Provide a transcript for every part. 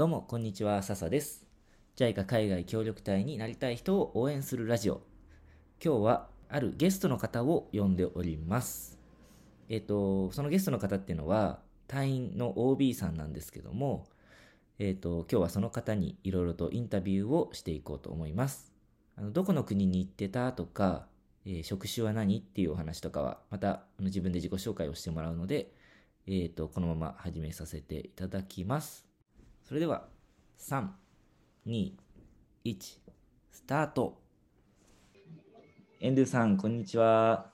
どうも、こんにちは、笹です。JICA 海外協力隊になりたい人を応援するラジオ。今日は、あるゲストの方を呼んでおります。えっ、と、そのゲストの方っていうのは、隊員の OB さんなんですけども、えっ、と、今日はその方にいろいろとインタビューをしていこうと思います。あのどこの国に行ってたとか、えー職種は何っていうお話とかは、またあの自分で自己紹介をしてもらうので、えっ、と、このまま始めさせていただきます。それでは、3、2、1、スタート。エンドゥさん、こんにちは。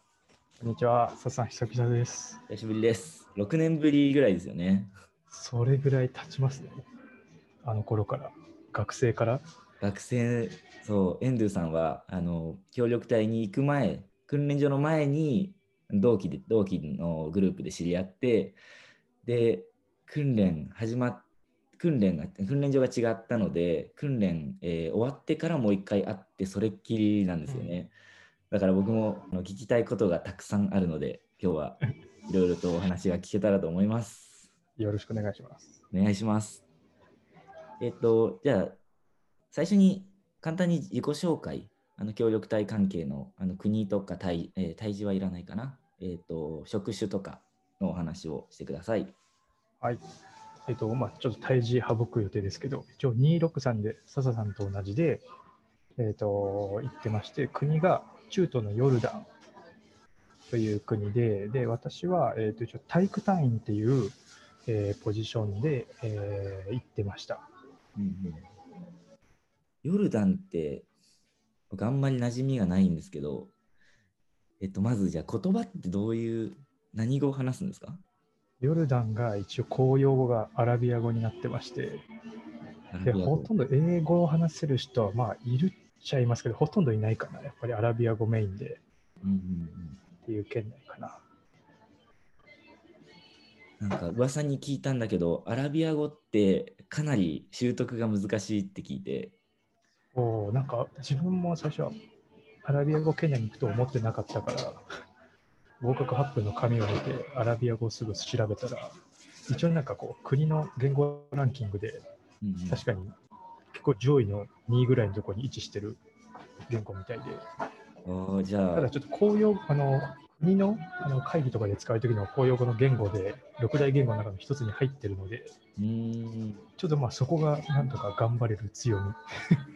こんにちは、佐さん、久々です。久しぶりです。6年ぶりぐらいですよね。それぐらい経ちますね。あの頃から、学生から。学生、そう、エンドゥさんは、あの、協力隊に行く前、訓練所の前に、同期で、同期のグループで知り合って、で、訓練始まっ訓練が、訓練所が違ったので、訓練、えー終わってからもう一回会って、それっきりなんですよね。だから僕もあの聞きたいことがたくさんあるので、今日は いろいろとお話が聞けたらと思います。よろしくお願いします。お願いします。えっと、じゃあ、最初に簡単に自己紹介、あの協力隊関係のあの国とか対、えー、対峙はいらないかな、えっと、職種とかのお話をしてください。はい。えっと、まあ、ちょっと胎児省く予定ですけど、一応263で、笹さんと同じで、えっと、行ってまして、国が中東のヨルダンという国で、で、私は、えっと、一応体育隊員っていう、えーポジションで、えー行ってました。ヨルダンって僕あんまり馴染みがないんですけど、えっと、まずじゃあ言葉ってどういう何語を話すんですか？ヨルダンが一応公用語がアラビア語になってまして、でほとんど英語を話せる人はまあいるっちゃいますけど、ほとんどいないかな。やっぱりアラビア語メインでうんうんうんっていう県内かな。なんか噂に聞いたんだけど、アラビア語ってかなり習得が難しいって聞いて、おーなんか自分も最初はアラビア語圏内に行くと思ってなかったから、合格発表の紙を見てアラビア語をすぐ調べたら、一応なんかこう国の言語ランキングで確かに結構上位の2位ぐらいのところに位置してる言語みたいで、じゃあただ、ちょっと公用、あの、国のあの会議とかで使うときの公用語の言語で、六大言語の中の一つに入ってるので、うーん、ちょっとまあそこがなんとか頑張れる強み。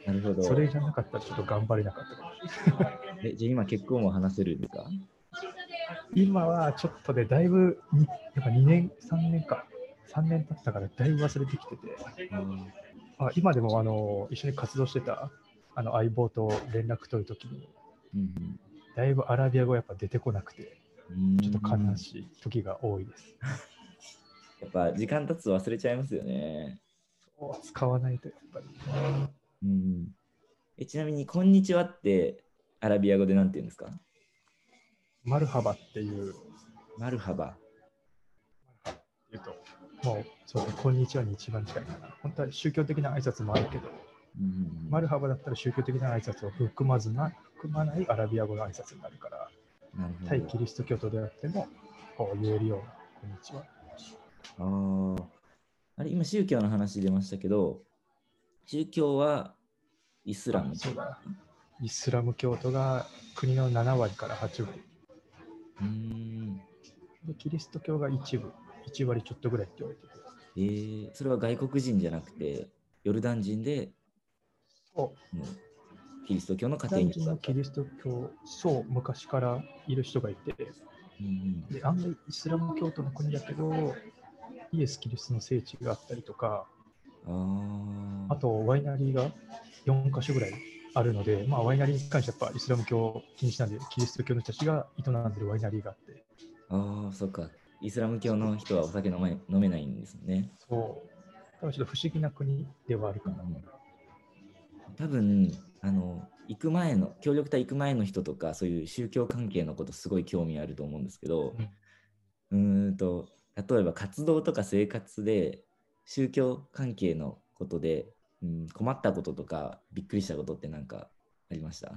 なるほど。それじゃなかったらちょっと頑張れなかった。えじゃあ今結構も話せるんですか？今はちょっとでだいぶに、やっぱ2年、3年か、3年経ったからだいぶ忘れてきてて、あ今でもあの一緒に活動してたあの相棒と連絡取るときに、うんだいぶアラビア語やっぱ出てこなくて、うん。ちょっと悲しい時が多いです。やっぱ時間経つと忘れちゃいますよね。使わないとやっぱり。うん、えちなみに、こんにちはってアラビア語でなんて言うんですか？マルハバっていう、マルハバ。言うと、もう、そうね、こんにちはに一番近いかな。本当は宗教的な挨拶もあるけど、うんマルハバだったら宗教的な挨拶を含まずな、含まないアラビア語の挨拶になるから、対キリスト教徒であっても、こう言えるような、こんにちは。あーあれ、今宗教の話出ましたけど、宗教はイスラムあそうだ。イスラム教徒が国の7割から8割。うーん。で、キリスト教が一部、1割ちょっとぐらいって言われてて。えー、それは外国人じゃなくて、ヨルダン人で、そう。もうキリスト教の家庭に育っキリスト教、そう、昔からいる人がいて、うんで案外イスラム教徒の国だけど、イエス・キリストの聖地があったりとか、うん、あー。あとワイナリーが4カ所ぐらいあるので、まあ、ワイナリーに関してはやっぱイスラム教禁止なんで、キリスト教の人たちが営んでるワイナリーがあって、あー、そっか。イスラム教の人はお酒飲め飲めないんですね。そう、多分ちょっと不思議な国ではあるかな。多分あの行く前の協力隊行く前の人とかそういう宗教関係のことすごい興味あると思うんですけど、うーんと例えば活動とか生活で宗教関係のことで、うん、困ったこととかびっくりしたことって何かありました、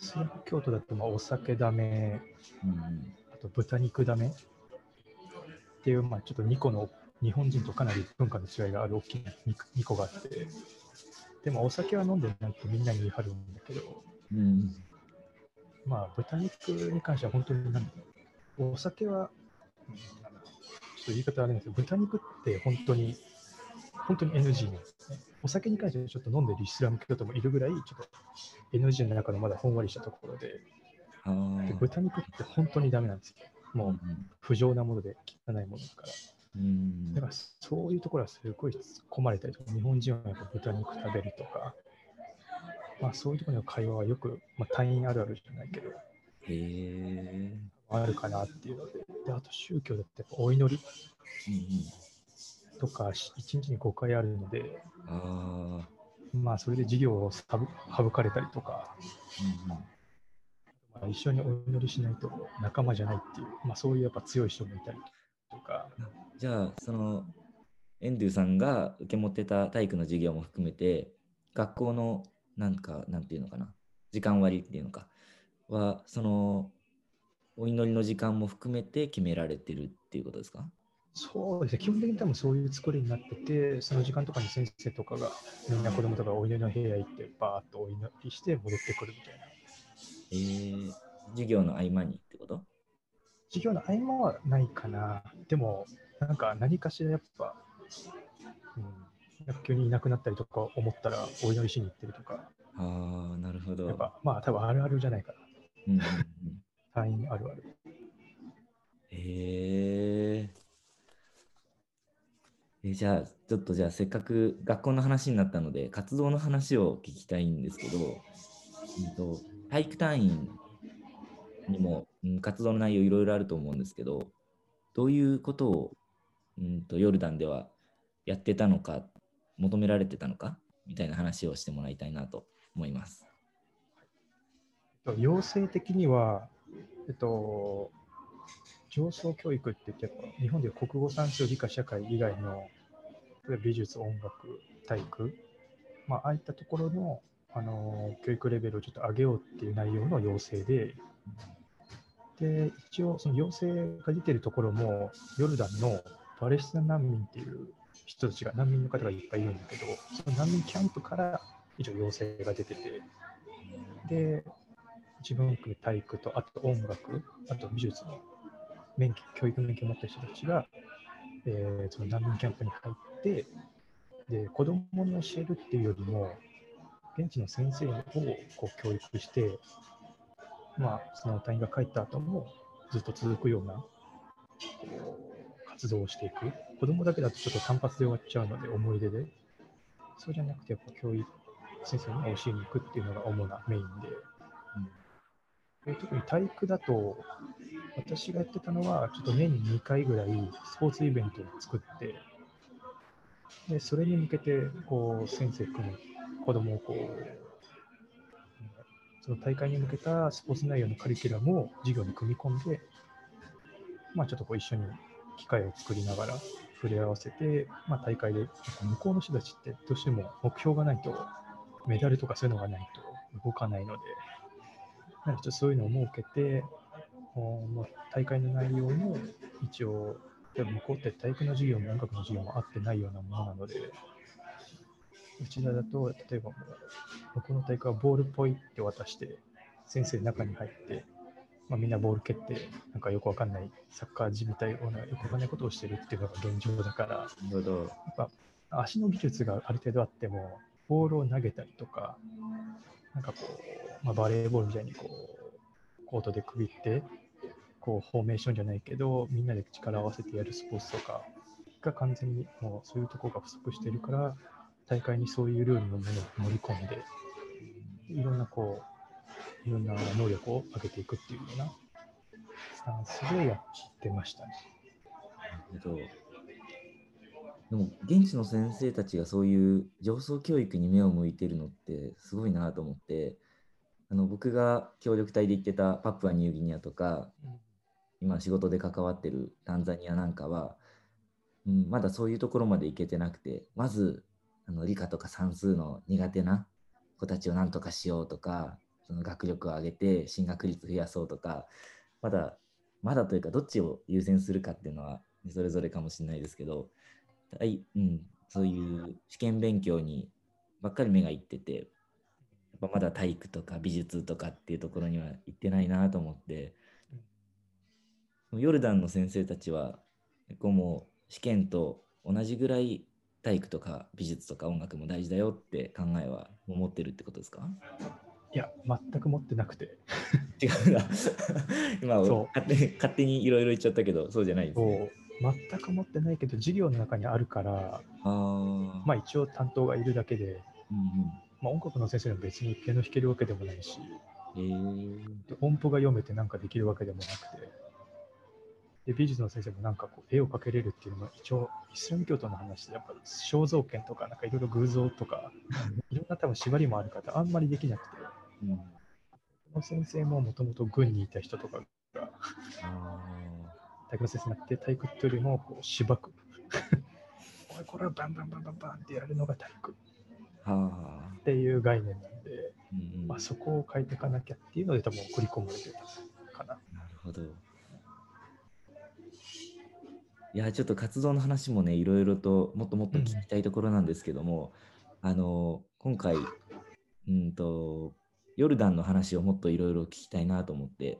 イスラム教徒だとまあお酒ダメ、うんあと豚肉ダメっていう、まあ、ちょっと2個の日本人とかなり文化の違いがある大きな 2, 個があって、でもお酒は飲んでないってみんなに言い張るんだけど、うん。まあ豚肉に関しては本当になんだろうお酒は、うんちょっと言い方あれなんですけど、豚肉って本当に、本当に NG なんですね。お酒に関してはちょっと飲んでるイスラム教徒もいるぐらい、ちょっと NG の中のまだほんわりしたところで。で豚肉って本当にダメなんですよ。もう不浄なもので汚いものだから。うん。だからそういうところはすごい突っ込まれたりとか、日本人はやっぱ豚肉食べるとか、まあそういうところの会話はよく、まあ隊員あるあるじゃないけど、へえ。あるかなっていうので、であと宗教だってお祈りうんうん。とか1日に5回あるので、ああ。まあそれで授業を省省かれたりとか、うんうん。まあ、一緒にお祈りしないと仲間じゃないっていう、まあそういうやっぱ強い人もいたりとか、じゃあ、その、エンドゥさんが受け持ってた体育の授業も含めて、学校の、なんか、なんていうのかな、時間割っていうのか、は、その、お祈りの時間も含めて決められてるっていうことですか？そうですね、基本的に多分そういう作りになってて、その時間とかに先生とかが、みんな子供とかがお祈りの部屋行って、バーッとお祈りして戻ってくるみたいな。えー、授業の合間にってこと？授業の合間はないかな。でも、なんか何かしらやっぱ、うん、急にいなくなったりとか思ったらお祈りしに行ってるとか、ああ、なるほど。やっぱまあ多分あるあるじゃないかな。うんうん あるある。へええじゃあちょっとじゃあせっかく学校の話になったので活動の話を聞きたいんですけど、うんと、体育単位にも、うん、活動の内容いろいろあると思うんですけどどういうことを、うん、とヨルダンではやってたのか求められてたのかみたいな話をしてもらいたいなと思います。えっと要請的には、えっと、上層教育って言って日本では国語算数理科社会以外の例えば美術音楽体育、まあ、ああいったところのあの教育レベルをちょっと上げようっていう内容の要請で。で一応その要請が出てるところもヨルダンのパレスチナ難民っていう人たちが難民の方がいっぱいいるんだけどその難民キャンプから一応要請が出てて。で自分含め体育と、あと音楽、あと美術の免許、教育免許を持った人たちが、えーその難民キャンプに入って、で、子供に教えるっていうよりも、現地の先生をこう教育して、まあ、その隊員が帰った後もずっと続くような活動をしていく。子供だけだとちょっと単発で終わっちゃうので、思い出で。そうじゃなくて、やっぱ教育、先生に教えに行くっていうのが主なメインで。で特に体育だと、私がやってたのは、ちょっと年に2回ぐらいスポーツイベントを作って、でそれに向けてこう先生含む子供をこう、その大会に向けたスポーツ内容のカリキュラムを授業に組み込んで、まあ、ちょっとこう一緒に機会を作りながら触れ合わせて、まあ、大会で向こうの人たちってどうしても目標がないと、メダルとかそういうのがないと動かないので、なんかちょっとそういうのを設けて、おまあ大会の内容も一応、例えば向こうって体育の授業も音楽の授業も合ってないようなものなので、うちらだと、例えば僕の大会はボールポイって渡して、先生中に入って、まあ、みんなボール蹴って、なんかよくわかんないサッカー時みたいようなよくわかんないことをしてるっていうのが現状だから。やっぱ足の技術がある程度あっても、ボールを投げたりとか、なんかこう、まあ、バレーボールみたいにこう、コートでくびって、こう、フォーメーションじゃないけど、みんなで力を合わせてやるスポーツとかが完全にもうそういうところが不足しているから、大会にそういうルールのものを盛り込んで、いろんなこう、いろんな能力を上げていくっていうようなスタンスでやってましたね。なるほど。でも、現地の先生たちがそういう上層教育に目を向いてるのってすごいなと思って、あの僕が協力隊で行ってたパプアニューギニアとか、今仕事で関わってるタンザニアなんかは、うん、まだそういうところまで行けてなくて、まずあの理科とか算数の苦手な子たちをなんとかしようとか、その学力を上げて進学率増やそうとか、まだ、まだというかどっちを優先するかっていうのはそれぞれかもしれないですけど、はい、うん、そういう試験勉強にばっかり目がいってて、やっぱまだ体育とか美術とかっていうところには行ってないなと思って、ヨルダンの先生たちは結構もう試験と同じぐらい体育とか美術とか音楽も大事だよって考えは持ってるってことですか？いや、全く持ってなくて、違うんだ。今そう勝手に勝手にいろいろ言っちゃったけど、そうじゃないですそね。う全く持ってないけど、授業の中にあるから、ああ。まあ一応担当がいるだけで、うんうん。まあ、音楽の先生も別にピアノ弾けるわけでもないし、えー、で音符が読めてなんかできるわけでもなくて、で美術の先生もなんかこう絵を描けれるっていうのは一応イスラム教徒の話でやっぱり肖像権とかなんかいろいろ偶像とかいろんな多分縛りもある方あんまりできなくて、うん。この先生ももともと軍にいた人とかがあ体育の先生になって体育っていうよりもこう縛く。おいこれをバンバンバンバンバンってやるのが体育。っていう概念なんで、うんうん。まあ、そこを変えていかなきゃっていうので多分送り込まれてたかな。なるほど。いや、ちょっと活動の話もね、いろいろともっともっと聞きたいところなんですけども、あの、今回、うんと、ヨルダンの話をもっといろいろ聞きたいなと思って、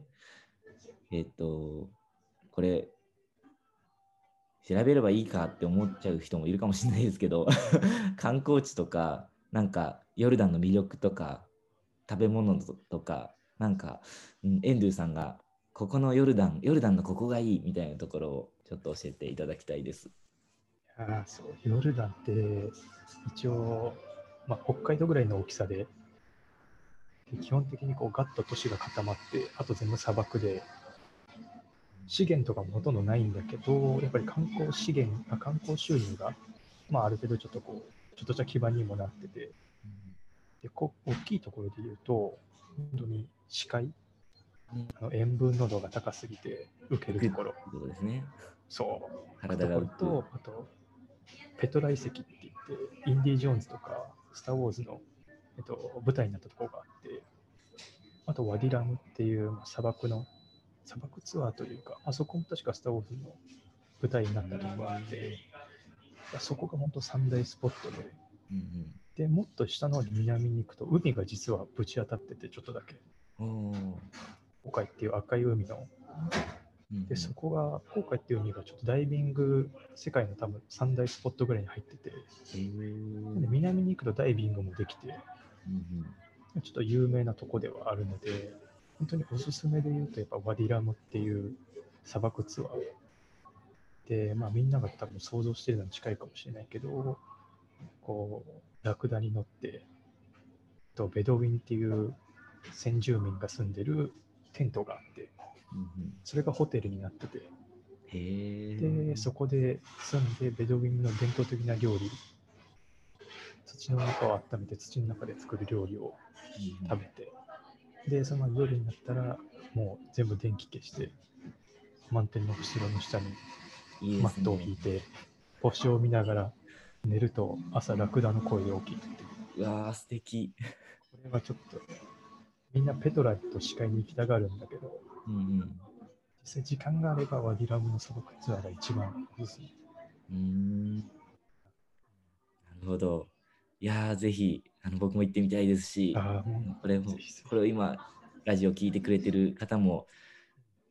えっと、これ、調べればいいかって思っちゃう人もいるかもしれないですけど、観光地とか、なんか、ヨルダンの魅力とか、食べ物とか、なんか、うん、エンドゥさんが、ここのヨルダン、ヨルダンのここがいいみたいなところをちょっと教えていただきたいです。ああそうヨルダンって一応、まあ、北海道ぐらいの大きさで基本的にこうガッと都市が固まってあと全部砂漠で資源とかもほとんどないんだけどやっぱり観光資源あ観光収入が、まあ、ある程度ちょっとこうちょっとした基盤にもなっててでこ大きいところで言うと本当に視界あの塩分濃度が高すぎて受けるところ。というですね。そう。体が。とあと、ペトラ遺跡って言って、インディ・ジョーンズとか、スター・ウォーズの、えっと、舞台になったところがあって、あと、ワディラムっていうまあ砂漠の、砂漠ツアーというか、あそこも確かスター・ウォーズの舞台になったところがあって、そこが本当三大スポットで、うんで、もっと下の南に行くと、海が実はぶち当たってて、ちょっとだけ、うん、おー黄海っていう赤い海の。で、そこが、黄海っていう海がちょっとダイビング、世界の多分三大スポットぐらいに入ってて、で南に行くとダイビングもできて、うん。ちょっと有名なとこではあるので、本当におすすめで言うと、やっぱワディラムっていう砂漠ツアー。で、まあみんなが多分想像してるのに近いかもしれないけど、こう、ラクダに乗って、とベドウィンっていう先住民が住んでるテントがあって、それがホテルになってて、で、そこで住んで、ベドウィンの伝統的な料理、土の中を温めて土の中で作る料理をうん食べて、で、その夜になったら、もう全部電気消して、満天の後ろの下にマットを引いて、星を見ながら寝ると朝ラクダの声で起きるう。うわー、素敵。これはちょっと、みんなペトラと視界に行きたがるんだけど、うんうん実際時間があればワディラムの砂漠ツアーが一番おすすめ。うーんなるほど。いやー、ぜひ、あの僕も行ってみたいですし、ああ、もこれもぜひぜひこれを今、ラジオ聞いてくれてる方も、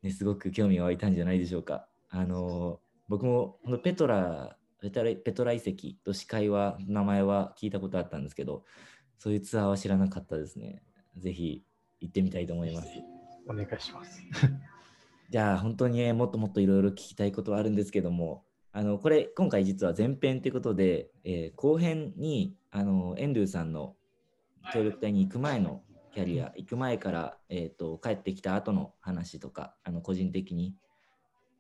ね、すごく興味が湧いたんじゃないでしょうか。あの僕もこのペトラペトラペトラ遺跡と司会は名前は聞いたことあったんですけど、そういうツアーは知らなかったですね。ぜひ行ってみたいと思います。うお願いします。じゃあ本当にねもっともっといろいろ聞きたいことはあるんですけども、あのこれ今回実は前編ということで、えー後編にあのエンドゥさんの協力隊に行く前のキャリア、行く前から、えー、と帰ってきた後の話とか、あの個人的に、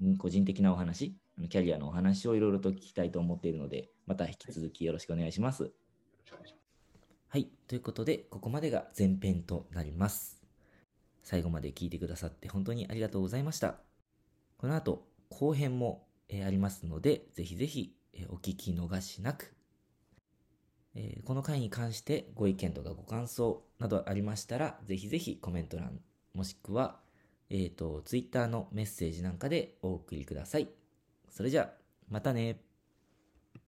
ん個人的なお話、キャリアのお話をいろいろと聞きたいと思っているので、また引き続きよろしくお願いします。はい。ということで、ここまでが前編となります。最後まで聞いてくださって本当にありがとうございました。この後、後編も、えありますので、ぜひぜひ、えお聞き逃しなく。えこの回に関してご意見とかご感想などありましたら、ぜひぜひコメント欄、もしくは、えっ、と、Twitter のメッセージなんかでお送りください。それじゃあ、またね。